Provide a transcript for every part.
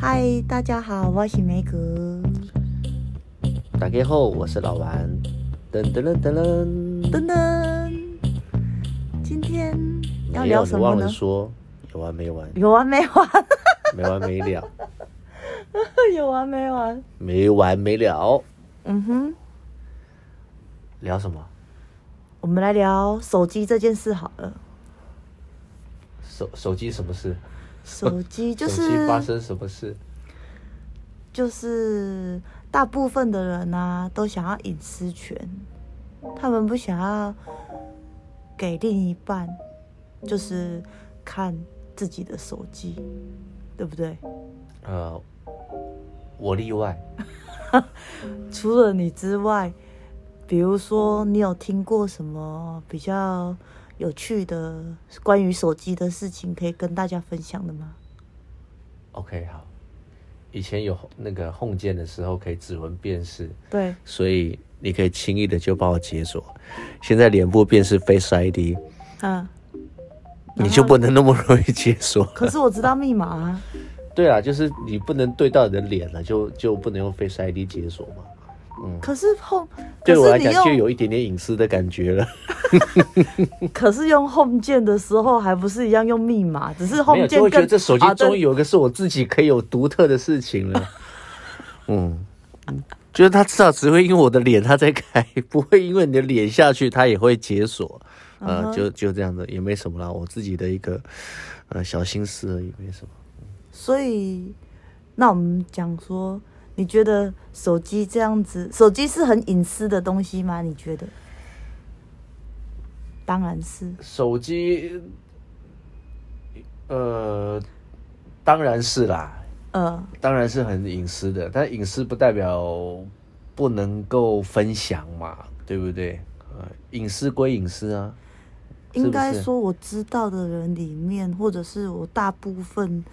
嗨，大家好，我是梅格。大家好，我是老王。噔噔噔噔噔噔噔。今天要聊什么呢？忘了说，有完没完？有完没完？没完没了。有完没完？没完没了。嗯哼。聊什么？我们来聊手机这件事好了。手手机什么事？手机 就是手机发生什么事？就是大部分的人啊，都想要隐私权，他们不想要给另一半，就是看自己的手机，对不对？呃，我例外。除了你之外，比如说你有听过什么比较有趣的关于手机的事情，可以跟大家分享的吗？OK，好。以前有那个 Home 键的时候，可以指纹辨识，对，所以你可以轻易的就帮我解锁。现在脸部辨识 Face ID，嗯，你就不能那么容易解锁。可是我知道密码啊。对啊，就是你不能对到你的脸了，就就不能用 Face ID 解锁嘛。嗯，可是 Home 对我来讲就有一点点隐私的感觉了。可是用 Home 键的时候，还不是一样用密码？只是 Home 键就会觉得这手机终于有一个是我自己可以有独特的事情了。嗯，就是它至少只会因为我的脸它在开，不会因为你的脸下去它也会解锁。呃，就就这样子，也没什么啦，我自己的一个呃小心思而已，没什么。所以，那我们讲说。你觉得手机这样子，手机是很隐私的东西吗？你觉得？当然是。手机，呃，当然是啦。呃，当然是很隐私的，但隐私不代表不能够分享嘛，对不对？呃，隐私归隐私啊。应该说，我知道的人里面，或者是我大部分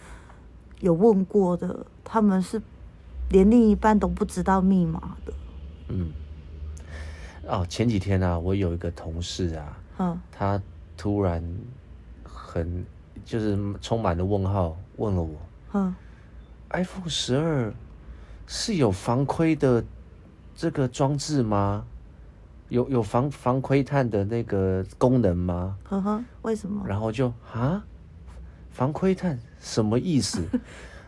有问过的，他们是。连另一半都不知道密码的。嗯，哦，前几天啊，我有一个同事啊，嗯，他突然很就是充满了问号，问了我，嗯，iPhone 十二是有防窥的这个装置吗？有有防防窥探的那个功能吗？呵呵，为什么？然后就啊，防窥探什么意思？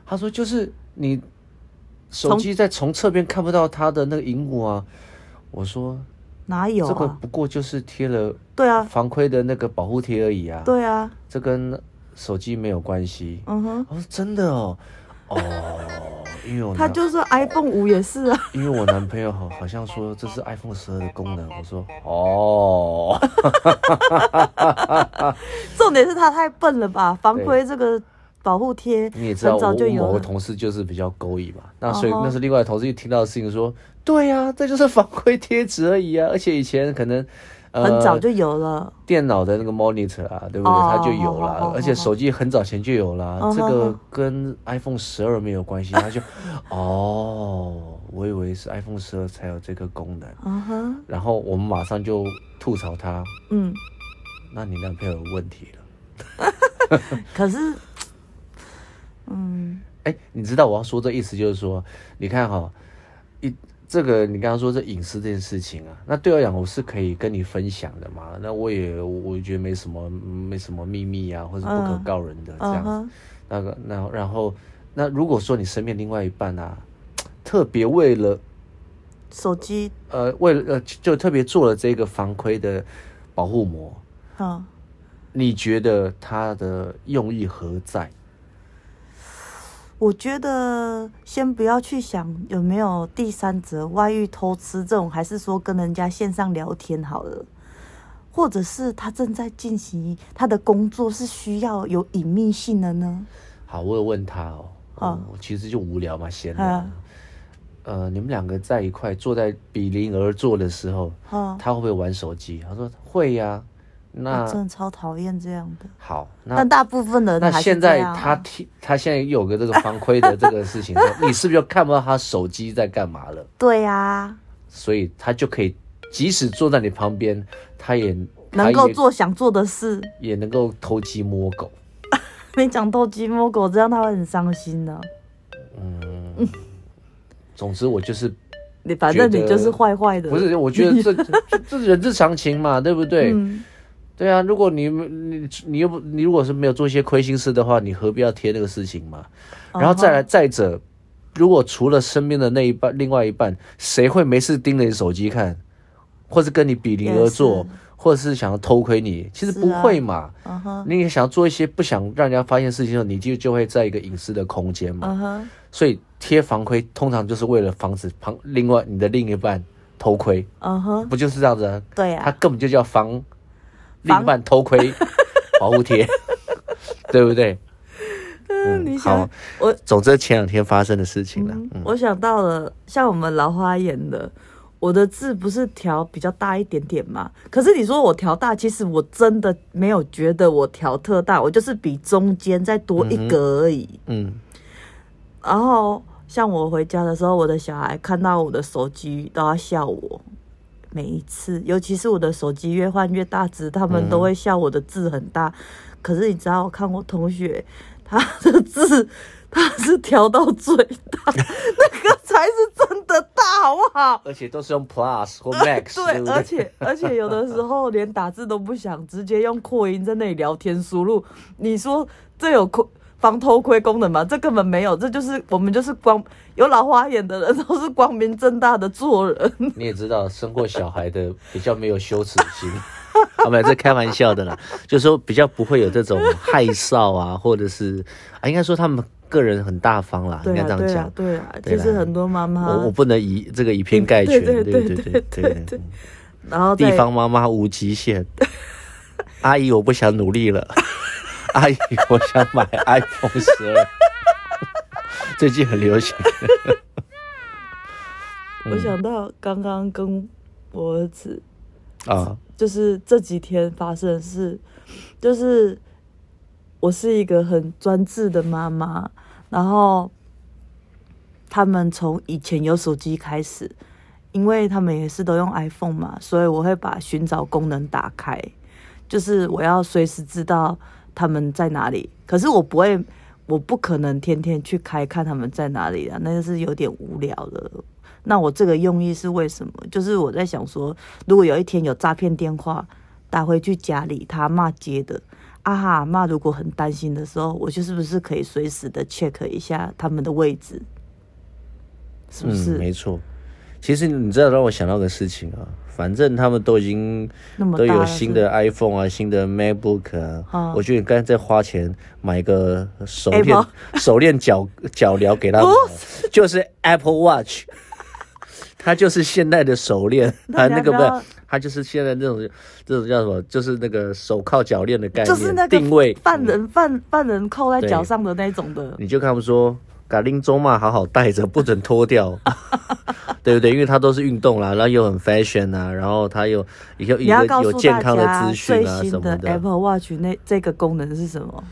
他说就是你。手机在从侧边看不到它的那个荧幕啊！我说哪有啊？这个不过就是贴了对啊防窥的那个保护贴而已啊！对啊，这跟手机没有关系。嗯哼，我说真的哦哦，因为我 他就说 iPhone 五也是啊，因为我男朋友好好像说这是 iPhone 十二的功能。我说哦，重点是他太笨了吧？防窥这个。保护贴，你也知道，我某个同事就是比较勾引嘛，那所以那是另外同事一听到的事情说，对呀、啊，这就是防窥贴纸而已啊，而且以前可能呃很早就有了。电脑的那个 monitor 啊，对不对？它就有了，而且手机很早前就有了，这个跟 iPhone 十二没有关系，他就哦，我以为是 iPhone 十二才有这个功能，然后我们马上就吐槽他，嗯，那你男朋友有问题了，可是。嗯，哎、欸，你知道我要说这意思就是说，你看哈，一这个你刚刚说这隐私这件事情啊，那对我讲我是可以跟你分享的嘛，那我也我觉得没什么没什么秘密啊，或者不可告人的这样子，uh, uh. 那个那然后那如果说你身边另外一半啊，特别为了手机，呃，为了呃就特别做了这个防窥的保护膜，嗯，uh. 你觉得他的用意何在？我觉得先不要去想有没有第三者外遇偷吃这种，还是说跟人家线上聊天好了，或者是他正在进行他的工作是需要有隐秘性的呢？好，我有问他哦，嗯，其实就无聊嘛，闲聊。呃，你们两个在一块坐在比邻而坐的时候，他会不会玩手机？他说会呀。那真的超讨厌这样的。好，那但大部分的那现在他听他现在有个这个防窥的这个事情，你是不是就看不到他手机在干嘛了？对呀、啊，所以他就可以即使坐在你旁边，他也能够做想做的事，也能够偷鸡摸狗。没讲偷鸡摸狗，这样他会很伤心的。嗯，总之我就是，你反正你就是坏坏的。不是，我觉得这 这是人之常情嘛，对不对？嗯，对啊。如果你你你又不你如果是没有做一些亏心事的话，你何必要贴那个事情嘛？然后再来再者，如果除了身边的那一半，另外一半，谁会没事盯着你手机看，或是跟你比邻而坐？或者是想要偷窥你，其实不会嘛。啊 uh huh. 你也想要做一些不想让人家发现事情的时候，你就就会在一个隐私的空间嘛。Uh huh. 所以贴防窥通常就是为了防止旁另外你的另一半偷窥。Uh. 不就是这样子啊？对啊。它根本就叫防另一半偷窥 保护贴，对不对？嗯，你想好，我总之前两天发生的事情了。嗯嗯、我想到了，像我们老花眼的。我的字不是调比较大一点点吗？可是你说我调大，其实我真的没有觉得我调特大，我就是比中间再多一格而已。嗯，嗯。然后像我回家的时候，我的小孩看到我的手机都要笑我，每一次，尤其是我的手机越换越大只，他们都会笑我的字很大。可是你知道，我看我同学他的字。他是调到最大，那个才是真的大，好不好？而且都是用 Plus 或 Max，对，对对，而且而且有的时候连打字都不想，直接用扩音在那里聊天输入。你说这有窥防偷窥功能吗？这根本没有，这就是我们就是光有老花眼的人都是光明正大的做人。你也知道，生过小孩的比较没有羞耻心。啊，没有，这开玩笑的啦，就是说比较不会有这种害臊啊，或者是啊，应该说他们。个人很大方啦，应该这样讲。对啊，其实很多妈妈，我我不能以这个以偏概全，对对对对对。然后地方妈妈无极限，阿姨我不想努力了，阿姨我想买 iPhone 十二，最近很流行。我想到刚刚跟我儿子啊，就是这几天发生的事，就是。我是一个很专制的妈妈，然后他们从以前有手机开始，因为他们也是都用 iPhone 嘛，所以我会把寻找功能打开，就是我要随时知道他们在哪里。可是我不会，我不可能天天去开看他们在哪里的，那就是有点无聊了。那我这个用意是为什么？就是我在想说，如果有一天有诈骗电话打回去家里，他骂接的。啊哈骂如果很担心的时候，我就是不是可以随时的 check 一下他们的位置？是不是？没错。其实你知道让我想到个事情啊，反正他们都已经都有新的 iPhone 啊，新的 MacBook 啊，哦、我觉得你刚才在花钱买一个手链? 手链脚脚镣给他们，就是 Apple Watch，它就是现代的手链啊，那个不是。它就是现在这种这种叫什么？就是那个手铐脚链的概念，就是那个定位犯人犯犯人扣在脚上的那种的。你就看他们说，嘎铃中嘛，好好带着，不准脱掉，对不对？因为它都是运动啦，然后又很 fashion 啊，然后它又有一个有健康的资讯啊什么的。Apple Watch 那这个功能是什么？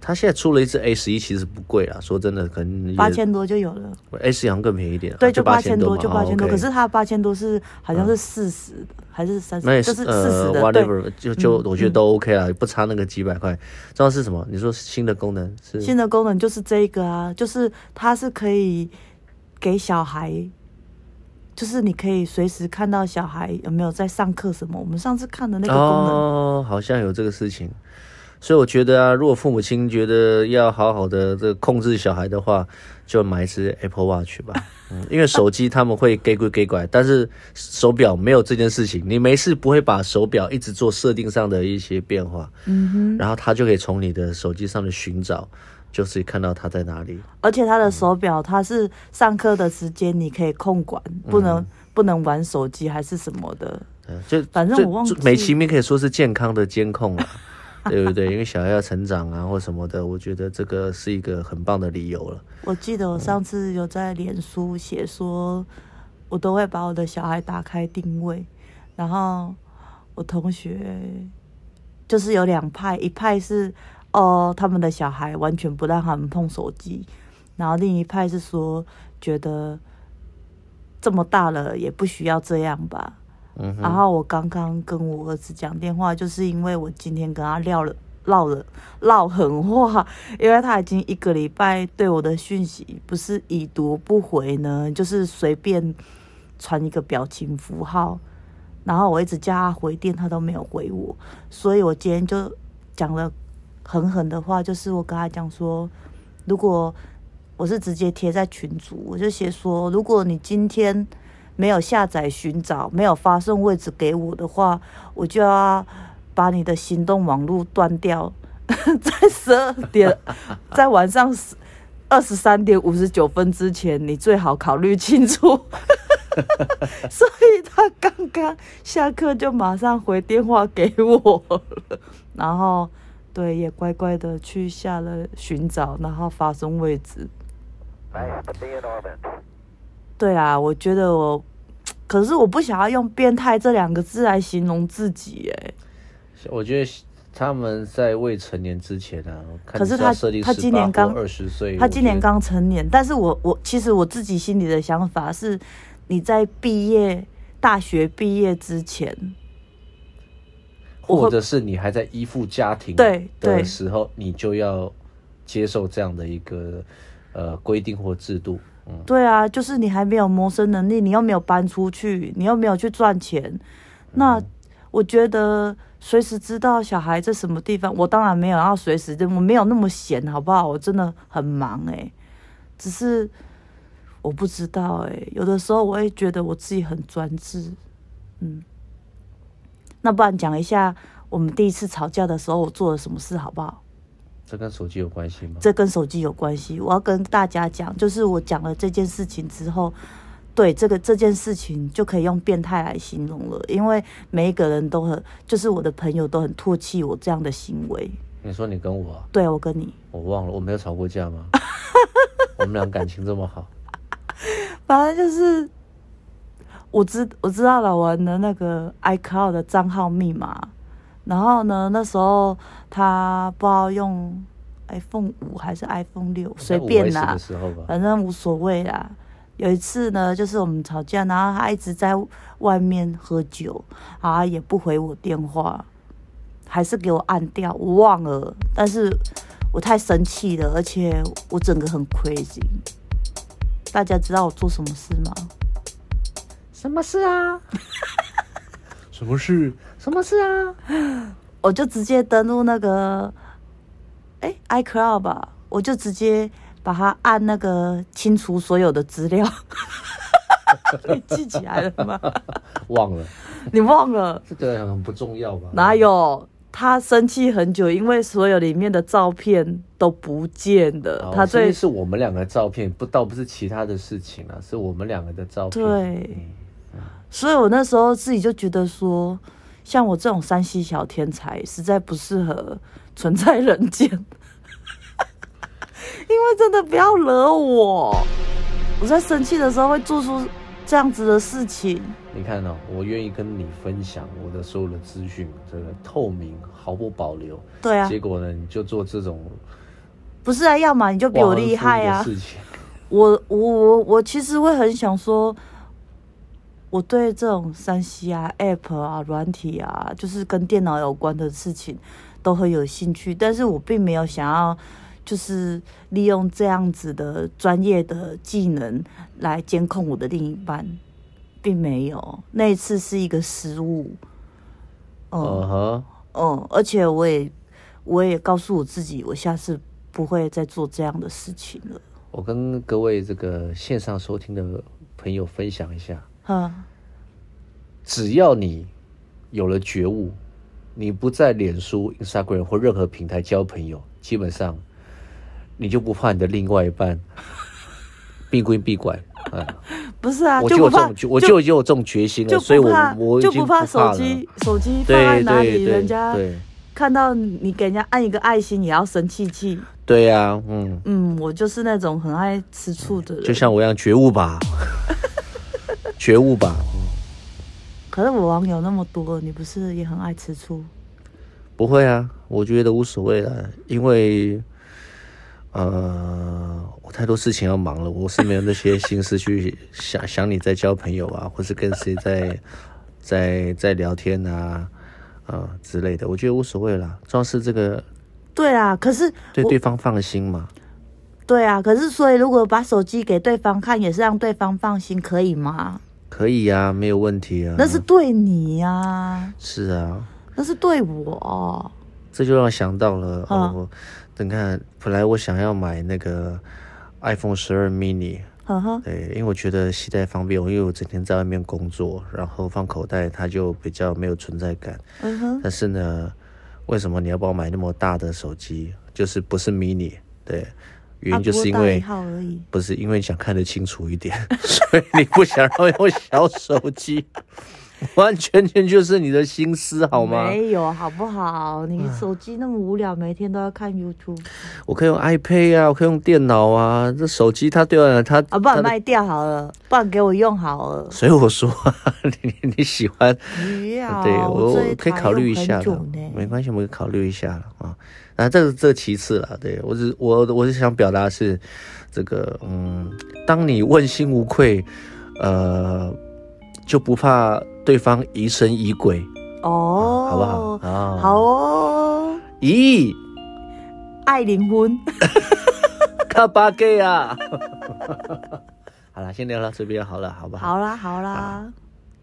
他现在出了一只 A 十一，其实不贵啊。说真的，可能八千多就有了。A 十一更便宜一点，对，就八千多，就八千多。可是它八千多是好像是四十的，还是三十？就是四十的。Whatever，就就我觉得都 OK 啦，不差那个几百块。重要是什么？你说新的功能是？新的功能就是这个啊，就是它是可以给小孩，就是你可以随时看到小孩有没有在上课什么。我们上次看的那个功能，哦，好像有这个事情。所以我觉得啊，如果父母亲觉得要好好的这控制小孩的话，就买一只 Apple Watch 吧。嗯，因为手机他们会给鬼给拐，但是手表没有这件事情。你没事不会把手表一直做设定上的一些变化，嗯哼，然后他就可以从你的手机上的寻找，就是看到他在哪里。而且他的手表，他是上课的时间你可以控管，不能、嗯、不能玩手机还是什么的。就反正我忘记，美其名可以说是健康的监控了。对不对？因为小孩要成长啊，或什么的，我觉得这个是一个很棒的理由了。我记得我上次有在脸书写说，我都会把我的小孩打开定位，然后我同学就是有两派，一派是哦，他们的小孩完全不让他们碰手机，然后另一派是说觉得这么大了也不需要这样吧。然后我刚刚跟我儿子讲电话，就是因为我今天跟他撂了唠了唠狠话，因为他已经一个礼拜对我的讯息不是已读不回呢，就是随便传一个表情符号，然后我一直叫他回电，他都没有回我，所以我今天就讲了狠狠的话，就是我跟他讲说，如果我是直接贴在群组，我就写说，如果你今天没有下载寻找，没有发送位置给我的话，我就要。把你的行动网络断掉，在十二点，在晚上二十三点五十九分之前，你最好考虑清楚。所以他刚刚下课就马上回电话给我了，然后对，也乖乖的去下了寻找，然后发送位置。对啊，我觉得我，可是我不想要用变态这两个字来形容自己，哎。我觉得他们在未成年之前啊，可是他他今年刚二十岁，他今年刚成年。但是我我其实我自己心里的想法是，你在毕业大学毕业之前，或者是你还在依附家庭对的时候，你就要接受这样的一个呃规定或制度。嗯，对啊，就是你还没有谋生能力，你又没有搬出去，你又没有去赚钱，那我觉得。随时知道小孩在什么地方，我当然没有要随时，我没有那么闲，好不好？我真的很忙诶、欸，只是我不知道诶、欸，有的时候我也觉得我自己很专制，嗯。那不然讲一下我们第一次吵架的时候我做了什么事，好不好？这跟手机有关系吗？这跟手机有关系，我要跟大家讲，就是我讲了这件事情之后。对这个这件事情就可以用变态来形容了，因为每一个人都很，就是我的朋友都很唾弃我这样的行为。你说你跟我？对，我跟你。我忘了，我没有吵过架吗？我们俩感情这么好。反正就是，我知我知道老王的那个 iCloud 的账号密码，然后呢，那时候他不知道用 iPhone 五还是 iPhone 六，随便啦，反正无所谓啦。有一次呢，就是我们吵架，然后他一直在外面喝酒，啊，也不回我电话，还是给我按掉，我忘了。但是我太生气了，而且我整个很 crazy。大家知道我做什么事吗？什么事啊？什么事？什么事啊？我就直接登录那个，哎，iCloud 吧，我就直接。把它按那个清除所有的资料，你 记起来了吗？忘了，你忘了？这个很不重要吧？哪有？他生气很久，因为所有里面的照片都不见了。哦、他最是我们两个照片，不倒不是其他的事情啊，是我们两个的照片。对，嗯、所以我那时候自己就觉得说，像我这种山西小天才，实在不适合存在人间。因为真的不要惹我，我在生气的时候会做出这样子的事情。你看哦，我愿意跟你分享我的所有的资讯，这个透明，毫不保留。对啊。结果呢，你就做这种，不是啊？要么你就比我厉害啊！我我我我其实会很想说，我对这种三 C 啊、App 啊、软体啊，就是跟电脑有关的事情都很有兴趣，但是我并没有想要。就是利用这样子的专业的技能来监控我的另一半，并没有。那一次是一个失误。嗯嗯，嗯，而且我也我也告诉我自己，我下次不会再做这样的事情了。我跟各位这个线上收听的朋友分享一下，嗯，只要你有了觉悟，你不在脸书、Instagram 或任何平台交朋友，基本上。你就不怕你的另外一半闭归闭拐？哎，不是啊，我就有这种，我就已经有这种决心了，所以我我就不怕手机手机放在哪里，人家看到你给人家按一个爱心也要生气气。对呀，嗯嗯，我就是那种很爱吃醋的人，就像我一样觉悟吧，觉悟吧。可是我网友那么多，你不是也很爱吃醋？不会啊，我觉得无所谓了，因为。呃，我太多事情要忙了，我是没有那些心思去 想想你在交朋友啊，或是跟谁在在在聊天啊，啊、啊之类的，我觉得无所谓啦。主要是这个，对啊，可是对对方放心嘛。对啊，可是所以如果把手机给对方看，也是让对方放心，可以吗？可以呀、啊，没有问题啊。那是对你呀、啊。是啊。那是对我。这就让我想到了，嗯、哦，等看，本来我想要买那个 iPhone 十二 mini，嗯哼对，因为我觉得携带方便，我因为我整天在外面工作，然后放口袋它就比较没有存在感。嗯哼。但是呢，为什么你要帮我买那么大的手机？就是不是 mini？对。原因就是因为不是因为想看得清楚一点，所以你不想让我用小手机，完全全就是你的心思好吗？没有好不好？你手机那么无聊，每天都要看 YouTube。我可以用 iPad 啊，我可以用电脑啊。这手机它对了，它啊，不然卖掉好了，不然给我用好了。所以我说 你你喜欢，对我可以考虑一下的，没关系，我们可以考虑一下了啊。啊，这个这其次了，对我只我我是想表达是这个，嗯，当你问心无愧，呃，就不怕对方疑神疑鬼哦、啊，好不好？啊，好哦。咦，爱灵魂，卡巴给啊！好了，先聊到这边好了，好不好？好啦，好啦，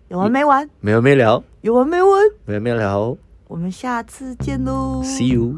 有完没完？没完没了。有完没完？没完没了。我们下次见喽，See you。